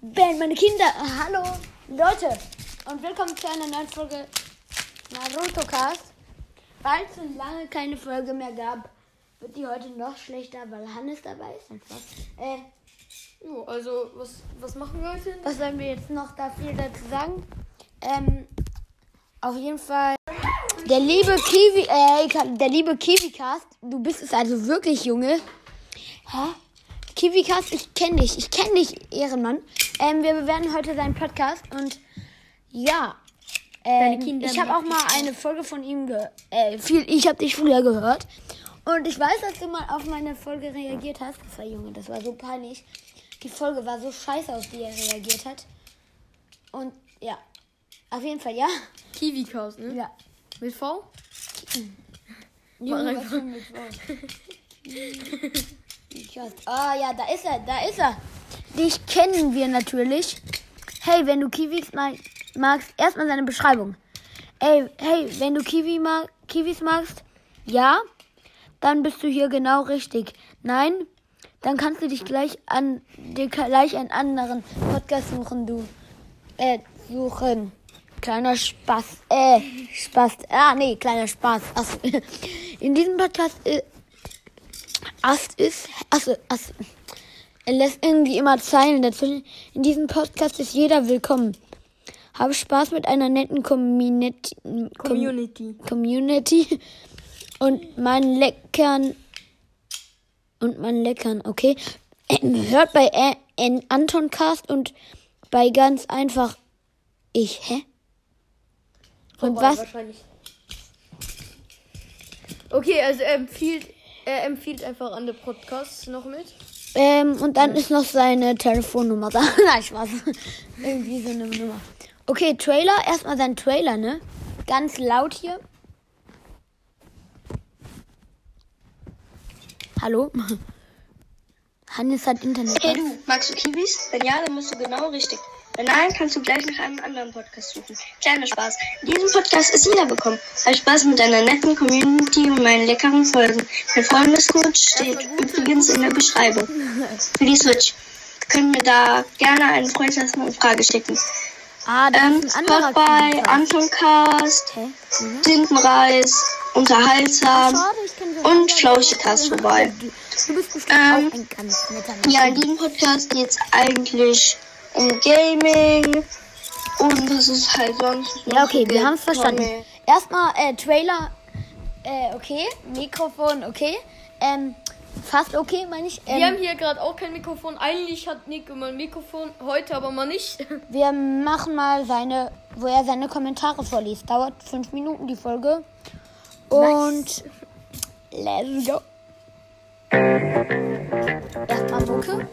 Ben, meine Kinder, hallo Leute und willkommen zu einer neuen Folge Naruto Cast. Weil es so lange keine Folge mehr gab, wird die heute noch schlechter, weil Hannes dabei ist. Äh, Jo, also, was, was machen wir heute? was sollen wir jetzt noch da viel dazu sagen? Ähm, auf jeden Fall der liebe Kiwi, äh, der liebe Kiwicast, du bist es also wirklich, Junge. Hä? Kiwicast, ich kenne dich, ich kenne dich, Ehrenmann. Ähm, wir bewerten heute deinen Podcast und ja, ähm, ich habe auch mal eine Folge von ihm ge äh, viel, ich habe dich früher gehört und ich weiß, dass du mal auf meine Folge reagiert hast. Das war Junge, das war so peinlich. Die Folge war so scheiße, auf die er reagiert hat. Und ja, auf jeden Fall ja. Kiwi-Chaos, ne? Ja. Mit V? Junge, was einfach. Ah ja, da ist er, da ist er. Dich kennen wir natürlich. Hey, wenn du Kiwis mag, magst, erstmal seine Beschreibung. Ey, hey, wenn du Kiwi mag, Kiwis magst, ja, dann bist du hier genau richtig. Nein, dann kannst du dich gleich an dir gleich einen anderen Podcast suchen, du. Äh, suchen. Kleiner Spaß. Äh, Spaß. Ah, nee, kleiner Spaß. Ach, in diesem Podcast äh, Ast ist. Achso, Ast. Er lässt irgendwie immer Zeilen dazwischen. In diesem Podcast ist jeder willkommen. Habe Spaß mit einer netten Community. Com Community. Community und meinen leckern und meinen leckern, okay? Ähm, Hört bei Ä- N- Anton Cast und bei ganz einfach ich, hä? Und Vorbei, was? Okay, also empfiehlt, er empfiehlt einfach andere Podcasts noch mit. Ähm, und dann ist noch seine Telefonnummer da. Nein, Spaß. Irgendwie so eine Nummer. Okay, Trailer. Erstmal sein Trailer, ne? Ganz laut hier. Hallo? Hannes hat Internet. Hey du, magst du Kiwis? Wenn ja, dann bist du genau richtig. Wenn nein, kannst du gleich nach einem anderen Podcast suchen. Kleiner Spaß. In diesem Podcast ist jeder willkommen. Hab Spaß mit deiner netten Community und meinen leckeren Folgen. Mein Freundescode steht übrigens in der Beschreibung. Für die Switch. Können wir da gerne einen Freundschaften und Frage schicken. Ah, das Ähm, ist ein anderer bei. Antoncast? Mhm. Tintenreis, Unterhaltsam Schade, und anderen. vorbei. Du, du Ähm, Ja, in diesem Podcast geht es eigentlich um Gaming und was ist halt sonst. Ja, okay, wir haben es verstanden. Erstmal äh, Trailer, äh, okay. Mikrofon, okay. Ähm, fast okay, meine ich. Wir haben Ähm, hier gerade auch kein Mikrofon. Eigentlich hat Nick immer ein Mikrofon, heute aber mal nicht. wir machen mal seine, wo er seine Kommentare vorliest. Dauert fünf Minuten die Folge. Und let's go. Erstmal Mucke.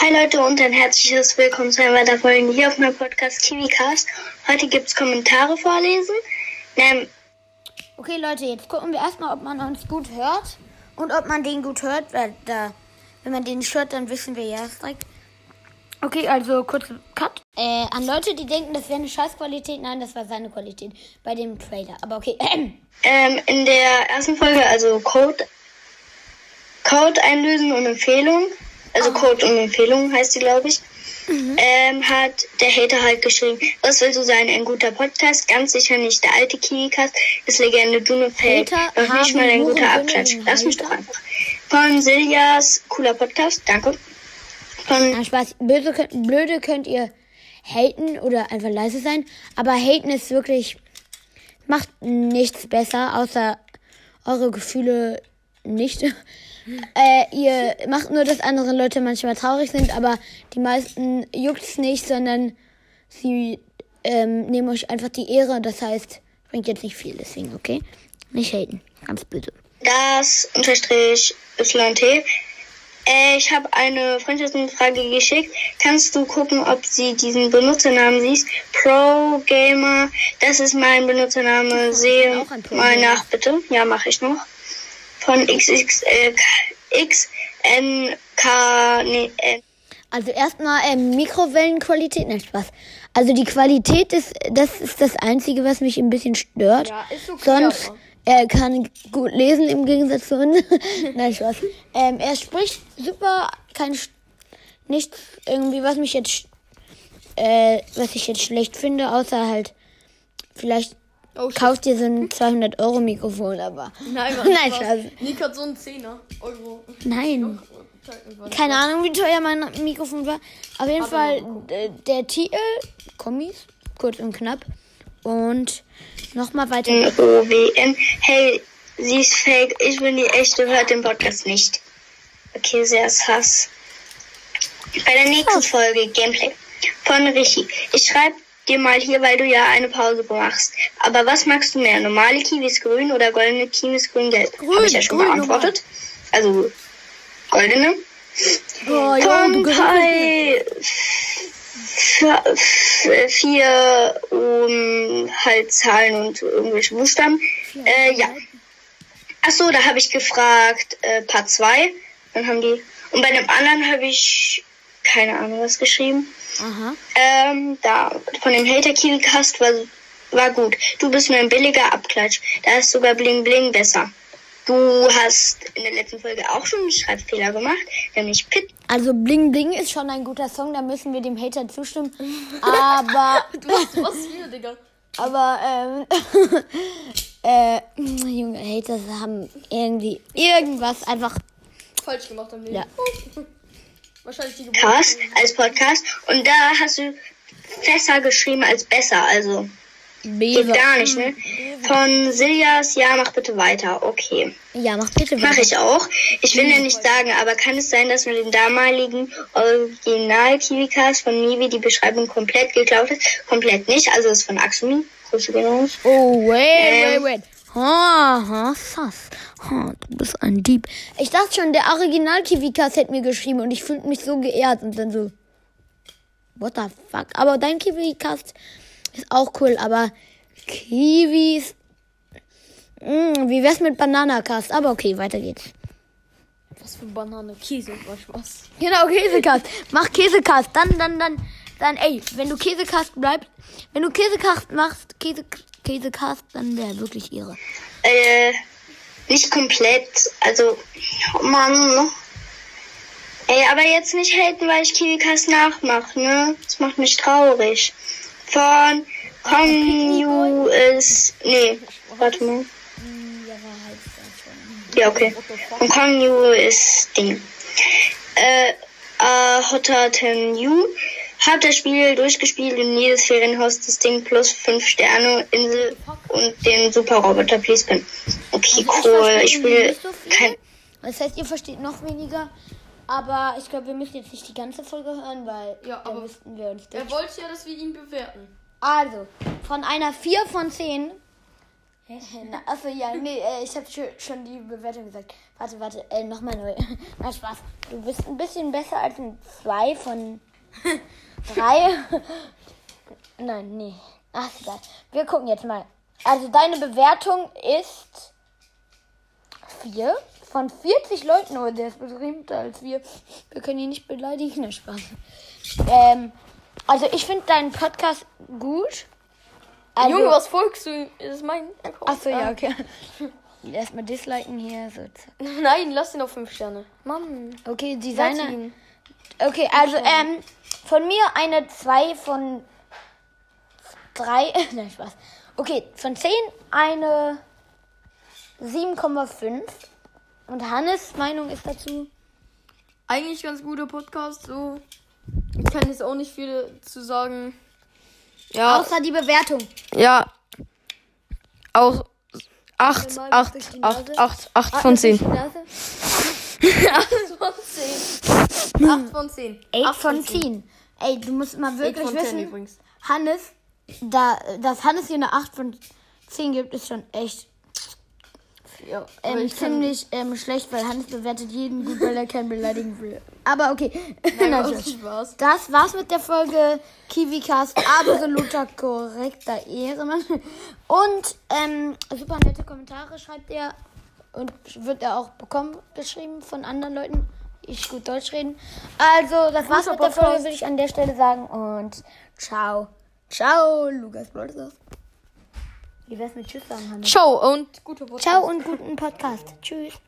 Hi Leute und ein herzliches Willkommen zu einer weiteren Folge hier auf meinem Podcast KiwiCast. Heute gibt es Kommentare vorlesen. Ähm, Okay, Leute, jetzt gucken wir erstmal, ob man uns gut hört. Und ob man den gut hört, weil da, wenn man den nicht hört, dann wissen wir ja direkt. Okay, also kurz Cut. Äh, an Leute, die denken, das wäre eine Scheißqualität. Nein, das war seine Qualität bei dem Trailer. Aber okay. ähm, in der ersten Folge, also Code, Code einlösen und Empfehlung, also Code und Empfehlung heißt die, glaube ich, ähm, hat der Hater halt geschrieben, was willst du sein, ein guter Podcast? Ganz sicher nicht. Der alte KiwiCast ist Legende, du nur fällt. Noch nicht mal ein guter Abklatsch. Lass mich doch einfach. Von Siljas, cooler Podcast, danke. Von Na, Spaß. Böse, könnt- blöde könnt ihr haten oder einfach leise sein. Aber haten ist wirklich, macht nichts besser, außer eure Gefühle nicht. äh, ihr macht nur, dass andere Leute manchmal traurig sind, aber die meisten juckt's nicht, sondern sie ähm, nehmen euch einfach die Ehre. Das heißt, bringt jetzt nicht viel, deswegen, okay? Nicht haten. Ganz böse. das unterstrich YT. Äh, ich habe eine Freundschaftsfrage geschickt. Kannst du gucken, ob sie diesen Benutzernamen siehst? Pro Gamer, das ist mein Benutzername. Sehe mal nach, bitte. Ja, mache ich noch. Von XXL, XNK, nee, äh, Also erstmal ähm, Mikrowellenqualität, nein Spaß. Also die Qualität ist, das ist das Einzige, was mich ein bisschen stört. Ja, ist okay, Sonst er kann gut lesen im Gegensatz zu uns. nein Spaß. Ähm, er spricht super, kein, nichts irgendwie, was mich jetzt, äh, was ich jetzt schlecht finde, außer halt, vielleicht Oh, shit. kauft ihr so ein 200 Euro Mikrofon, aber Nein, Mann, Nein. Spaß. Nick hat so einen Zehner. Euro. nein. Keine Ahnung, wie teuer mein Mikrofon war. Auf jeden Aber Fall äh, der Titel, Kommis, kurz und knapp. Und nochmal weiter. OWM. Hey, sie ist fake. Ich bin die echte. Hört den Podcast nicht. Okay, sehr Hass. Bei der nächsten Folge Gameplay von Richi. Ich schreibe dir mal hier, weil du ja eine Pause machst. Aber was magst du mehr? Normale Kiwis grün oder goldene Kiwis grün-gelb? Grün, Habe ich ja schon grün, beantwortet. Also goldene. Oh, ja, Kai vier, um, halt Zahlen und irgendwelche Buchstaben. Äh, ja. Ach so, da habe ich gefragt, äh, Part 2. Dann haben die. Und bei dem anderen habe ich keine Ahnung was geschrieben. Aha. Ähm, da von dem Hater Kiwicast war, war gut. Du bist nur ein billiger Abklatsch. Da ist sogar Bling Bling besser. Du hast in der letzten Folge auch schon einen Schreibfehler gemacht, nämlich Pit. Also Bling Bling ist schon ein guter Song, da müssen wir dem Hater zustimmen. Aber, Du machst was hier, Digga. aber, ähm, äh, junge Haters haben irgendwie irgendwas einfach, Falsch gemacht am Leben. ja. Wahrscheinlich die Podcast als Podcast und da hast du besser geschrieben als besser, also geht gar nicht, ne? Von Siljas, ja, mach bitte weiter, okay. Ja, mach bitte Mach weiter. ich auch. Ich will ja nicht sagen, aber kann es sein, dass mit dem damaligen Original Kiwicast von Nivi die Beschreibung komplett geklaut ist? Komplett nicht, also ist von Axumi. Oh, wait, Ähm. wait, wait. Ha, ha, sass. Ha, du bist ein Dieb. Ich dachte schon, der original Kiwikas hätte mir geschrieben und ich fühlte mich so geehrt und dann so, what the fuck. Aber dein Kiwikast ist auch cool, aber Kiwis, mm, wie wär's mit Bananakast? Aber okay, weiter geht's. Was für Banane. Käse, war Spaß. Genau, Käsekast. Mach Käsekast. Dann, dann, dann, dann, ey, wenn du Käsekast bleibst, wenn du Käsekast machst, Käse, Käsekast, dann wäre wirklich ihre. Äh, nicht komplett, also, oh Mann. Ey, aber jetzt nicht haten, weil ich Kiwicast nachmache, ne? Das macht mich traurig. Von Konju ist, nee, warte mal. Ja, okay. Und Konju ist Ding. Äh, äh, Hotter You. Hab das Spiel durchgespielt und jedes Ferienhaus das Ding plus 5 Sterne, Insel und den Super Roboter Please Pin. Okay, cool. Ich will nicht so kein. Das heißt, ihr versteht noch weniger. Aber ich glaube, wir müssen jetzt nicht die ganze Folge hören, weil Ja, da aber- müssten wir uns. Er wollte ja, dass wir ihn bewerten. Also, von einer 4 von 10. Hä? Na, Achso, ja, nee, äh, ich habe schon, schon die Bewertung gesagt. Warte, warte, äh, nochmal neu. Na, Spaß. Du bist ein bisschen besser als ein 2 von 3. Nein, nee. Ach, egal. Wir gucken jetzt mal. Also, deine Bewertung ist 4 von 40 Leuten. Oh, der ist berühmter als wir. Wir können ihn nicht beleidigen. Na, Spaß. Ähm, also, ich finde deinen Podcast gut. Also, Junge, was folgst du? Das ist mein Account. Achso, ja, Ah. okay. Erstmal disliken hier. So. Nein, lass ihn auf 5 Sterne. Mann. Okay, Designer. Okay, also ähm, von mir eine 2 von 3. Nein, Spaß. Okay, von 10 eine 7,5. Und Hannes Meinung ist dazu. Eigentlich ganz guter Podcast, so. Ich kann jetzt auch nicht viel zu sagen. Ja, Außer die Bewertung. ja. Auch 8, Mal 8, durch die 8, Nase. 8, 8 Ah, von durch 10. die Nase. 8 von 10. 8 von 10. 8 von 10. Ey, du musst mal 8 wirklich von 10 wissen. Hannes, da, dass Hannes hier eine 8 von 10 gibt, ist schon echt Ja, ähm, ziemlich ähm, schlecht, weil Hannes bewertet jeden gut, weil er keinen beleidigen will. Aber okay. Macht Spaß. Das war's mit der Folge KiwiCast. Absoluter korrekter Ehrenmann. Und ähm, super nette Kommentare schreibt er. Und wird er auch bekommen, geschrieben von anderen Leuten, ich gut Deutsch reden. Also, das war's mit der Folge, würde ich an der Stelle sagen. Und ciao. Ciao, Lukas Bolzers. Wie wär's mit Tschüss sagen? Ciao und gute Podcast. Ciao und guten Podcast. Tschüss.